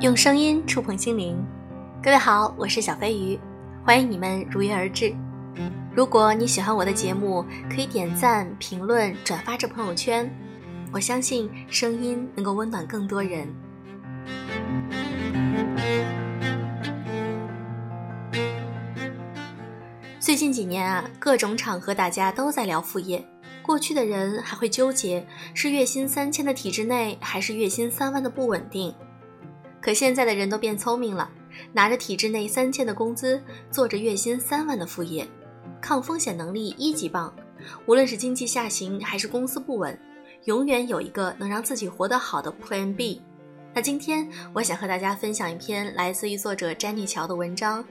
用声音触碰心灵，各位好，我是小飞鱼，欢迎你们如约而至。如果你喜欢我的节目，可以点赞、评论、转发至朋友圈，我相信声音能够温暖更多人。最近几年啊，各种场合大家都在聊副业。过去的人还会纠结是月薪三千的体制内，还是月薪三万的不稳定。可现在的人都变聪明了，拿着体制内三千的工资，做着月薪三万的副业，抗风险能力一级棒。无论是经济下行还是公司不稳，永远有一个能让自己活得好的 Plan B。那今天我想和大家分享一篇来自于作者詹妮乔的文章：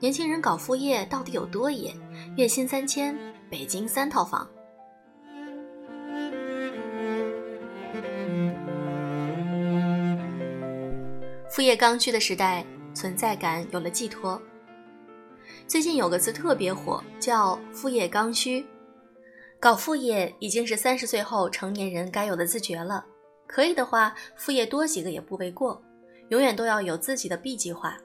年轻人搞副业到底有多野？月薪三千，北京三套房。副业刚需的时代，存在感有了寄托。最近有个词特别火，叫“副业刚需”。搞副业已经是三十岁后成年人该有的自觉了。可以的话，副业多几个也不为过。永远都要有自己的 B 计划。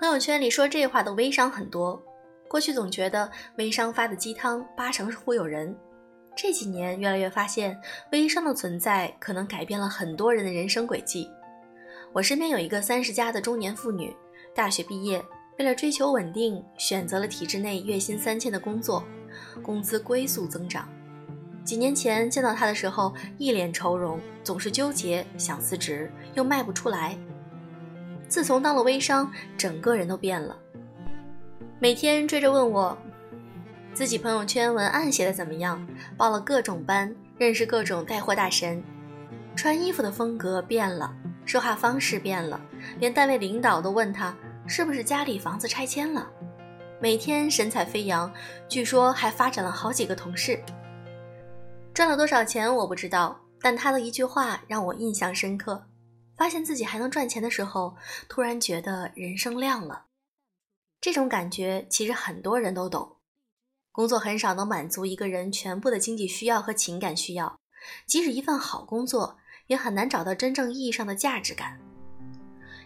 朋友圈里说这话的微商很多。过去总觉得微商发的鸡汤八成是忽悠人。这几年越来越发现，微商的存在可能改变了很多人的人生轨迹。我身边有一个三十加的中年妇女，大学毕业，为了追求稳定，选择了体制内月薪三千的工作，工资龟速增长。几年前见到她的时候，一脸愁容，总是纠结想辞职，又卖不出来。自从当了微商，整个人都变了，每天追着问我，自己朋友圈文案写的怎么样，报了各种班，认识各种带货大神，穿衣服的风格变了。说话方式变了，连单位领导都问他是不是家里房子拆迁了。每天神采飞扬，据说还发展了好几个同事。赚了多少钱我不知道，但他的一句话让我印象深刻。发现自己还能赚钱的时候，突然觉得人生亮了。这种感觉其实很多人都懂。工作很少能满足一个人全部的经济需要和情感需要，即使一份好工作。也很难找到真正意义上的价值感。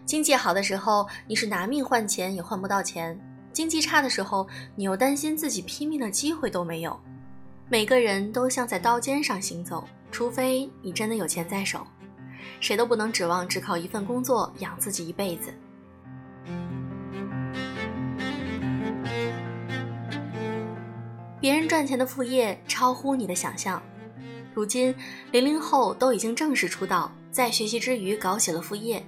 经济好的时候，你是拿命换钱也换不到钱；经济差的时候，你又担心自己拼命的机会都没有。每个人都像在刀尖上行走，除非你真的有钱在手，谁都不能指望只靠一份工作养自己一辈子。别人赚钱的副业超乎你的想象。如今，零零后都已经正式出道，在学习之余搞起了副业。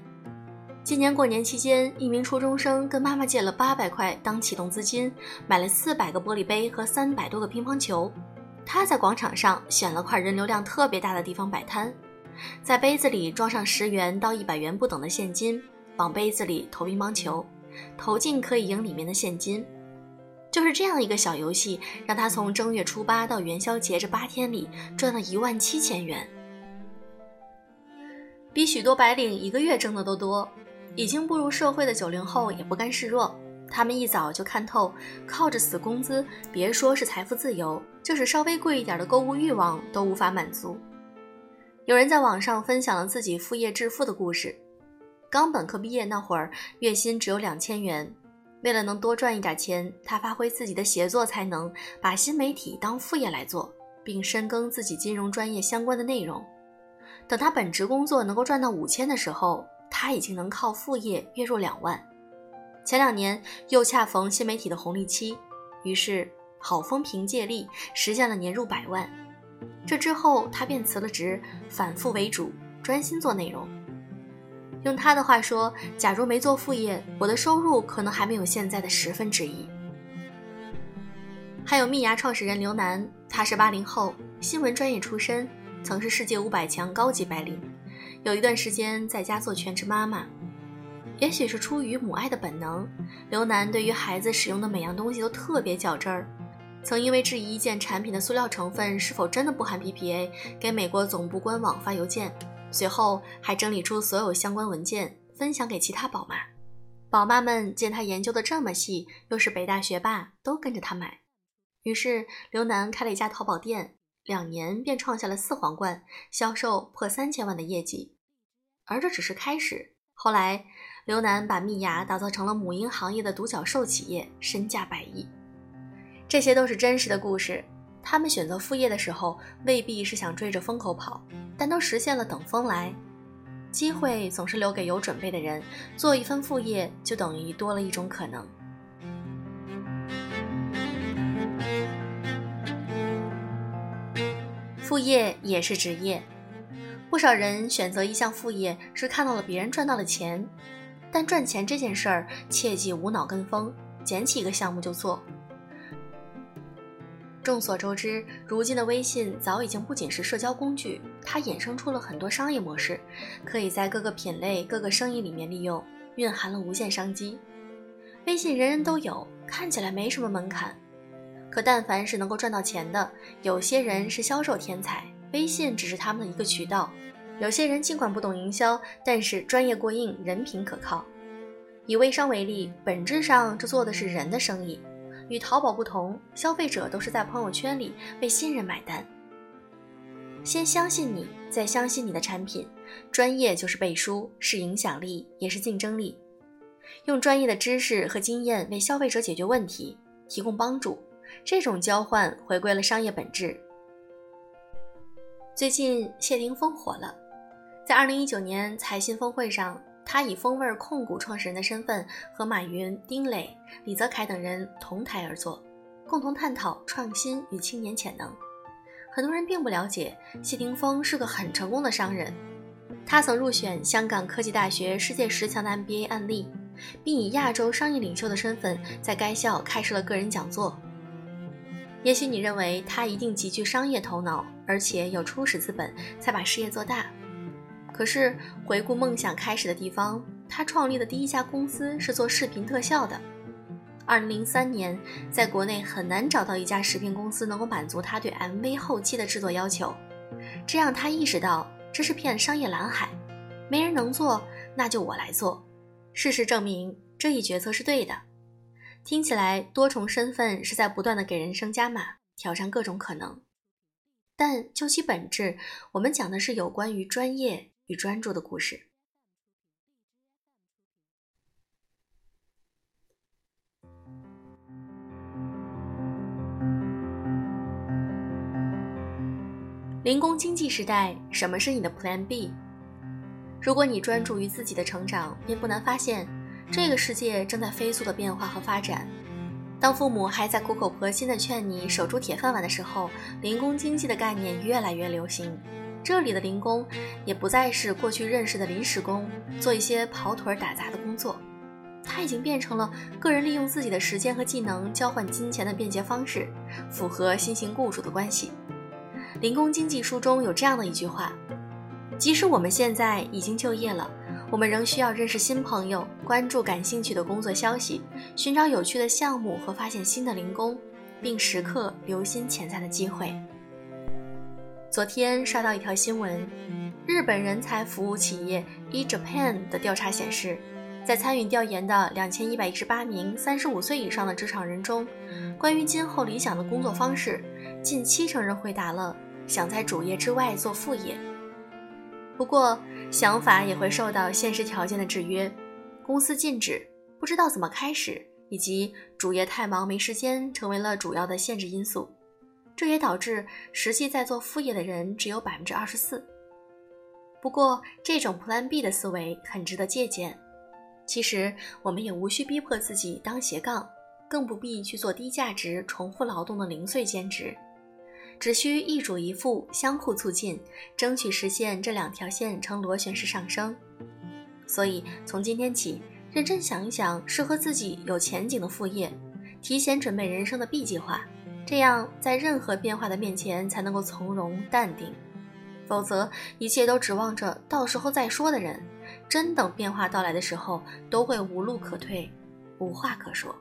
今年过年期间，一名初中生跟妈妈借了八百块当启动资金，买了四百个玻璃杯和三百多个乒乓球。他在广场上选了块人流量特别大的地方摆摊，在杯子里装上十元到一百元不等的现金，往杯子里投乒乓球，投进可以赢里面的现金。就是这样一个小游戏，让他从正月初八到元宵节这八天里赚了一万七千元，比许多白领一个月挣的都多。已经步入社会的九零后也不甘示弱，他们一早就看透，靠着死工资，别说是财富自由，就是稍微贵一点的购物欲望都无法满足。有人在网上分享了自己副业致富的故事，刚本科毕业那会儿，月薪只有两千元。为了能多赚一点钱，他发挥自己的写作才能，把新媒体当副业来做，并深耕自己金融专业相关的内容。等他本职工作能够赚到五千的时候，他已经能靠副业月入两万。前两年又恰逢新媒体的红利期，于是好风凭借力实现了年入百万。这之后，他便辞了职，反复为主，专心做内容。用他的话说，假如没做副业，我的收入可能还没有现在的十分之一。还有蜜芽创始人刘楠，他是八零后，新闻专业出身，曾是世界五百强高级白领，有一段时间在家做全职妈妈。也许是出于母爱的本能，刘楠对于孩子使用的每样东西都特别较真儿，曾因为质疑一件产品的塑料成分是否真的不含 BPA，给美国总部官网发邮件。随后还整理出所有相关文件，分享给其他宝妈。宝妈们见他研究的这么细，又是北大学霸，都跟着他买。于是刘楠开了一家淘宝店，两年便创下了四皇冠，销售破三千万的业绩。而这只是开始，后来，刘楠把蜜芽打造成了母婴行业的独角兽企业，身价百亿。这些都是真实的故事。他们选择副业的时候，未必是想追着风口跑，但都实现了等风来。机会总是留给有准备的人，做一份副业就等于多了一种可能。副业也是职业，不少人选择一项副业是看到了别人赚到了钱，但赚钱这件事儿切记无脑跟风，捡起一个项目就做。众所周知，如今的微信早已经不仅是社交工具，它衍生出了很多商业模式，可以在各个品类、各个生意里面利用，蕴含了无限商机。微信人人都有，看起来没什么门槛，可但凡是能够赚到钱的，有些人是销售天才，微信只是他们的一个渠道；有些人尽管不懂营销，但是专业过硬，人品可靠。以微商为例，本质上这做的是人的生意。与淘宝不同，消费者都是在朋友圈里为新人买单。先相信你，再相信你的产品。专业就是背书，是影响力，也是竞争力。用专业的知识和经验为消费者解决问题，提供帮助，这种交换回归了商业本质。最近谢霆锋火了，在二零一九年财新峰会上。他以风味控股创始人的身份和马云、丁磊、李泽楷等人同台而坐，共同探讨创新与青年潜能。很多人并不了解，谢霆锋是个很成功的商人。他曾入选香港科技大学世界十强的 MBA 案例，并以亚洲商业领袖的身份在该校开设了个人讲座。也许你认为他一定极具商业头脑，而且有初始资本，才把事业做大。可是回顾梦想开始的地方，他创立的第一家公司是做视频特效的。二零零三年，在国内很难找到一家食品公司能够满足他对 MV 后期的制作要求，这让他意识到这是片商业蓝海，没人能做，那就我来做。事实证明，这一决策是对的。听起来多重身份是在不断的给人生加码，挑战各种可能，但就其本质，我们讲的是有关于专业。与专注的故事。零工经济时代，什么是你的 Plan B？如果你专注于自己的成长，便不难发现，这个世界正在飞速的变化和发展。当父母还在苦口婆心的劝你守住铁饭碗的时候，零工经济的概念越来越流行。这里的零工，也不再是过去认识的临时工，做一些跑腿打杂的工作。它已经变成了个人利用自己的时间和技能交换金钱的便捷方式，符合新型雇主的关系。零工经济书中有这样的一句话：即使我们现在已经就业了，我们仍需要认识新朋友，关注感兴趣的工作消息，寻找有趣的项目和发现新的零工，并时刻留心潜在的机会。昨天刷到一条新闻，日本人才服务企业 E Japan 的调查显示，在参与调研的两千一百一十八名三十五岁以上的职场人中，关于今后理想的工作方式，近七成人回答了想在主业之外做副业。不过，想法也会受到现实条件的制约，公司禁止、不知道怎么开始，以及主业太忙没时间，成为了主要的限制因素。这也导致实际在做副业的人只有百分之二十四。不过，这种 Plan B 的思维很值得借鉴。其实，我们也无需逼迫自己当斜杠，更不必去做低价值、重复劳动的零碎兼职，只需一主一副，相互促进，争取实现这两条线呈螺旋式上升。所以，从今天起，认真想一想适合自己有前景的副业，提前准备人生的 B 计划。这样，在任何变化的面前才能够从容淡定，否则一切都指望着到时候再说的人，真等变化到来的时候，都会无路可退，无话可说。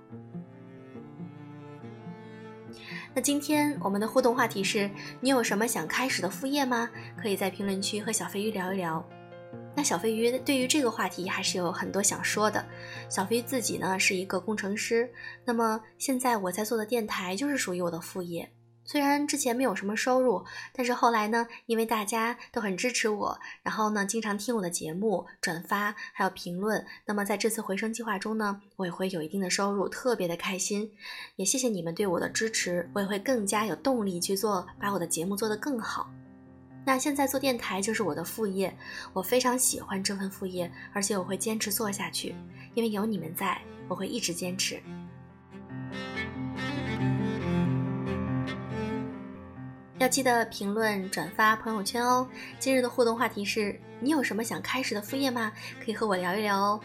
那今天我们的互动话题是：你有什么想开始的副业吗？可以在评论区和小飞鱼聊一聊。那小飞鱼对于这个话题还是有很多想说的。小飞自己呢是一个工程师，那么现在我在做的电台就是属于我的副业。虽然之前没有什么收入，但是后来呢，因为大家都很支持我，然后呢，经常听我的节目、转发还有评论，那么在这次回声计划中呢，我也会有一定的收入，特别的开心。也谢谢你们对我的支持，我也会更加有动力去做，把我的节目做得更好。那现在做电台就是我的副业，我非常喜欢这份副业，而且我会坚持做下去，因为有你们在，我会一直坚持。要记得评论、转发朋友圈哦。今日的互动话题是你有什么想开始的副业吗？可以和我聊一聊哦。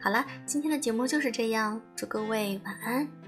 好了，今天的节目就是这样，祝各位晚安。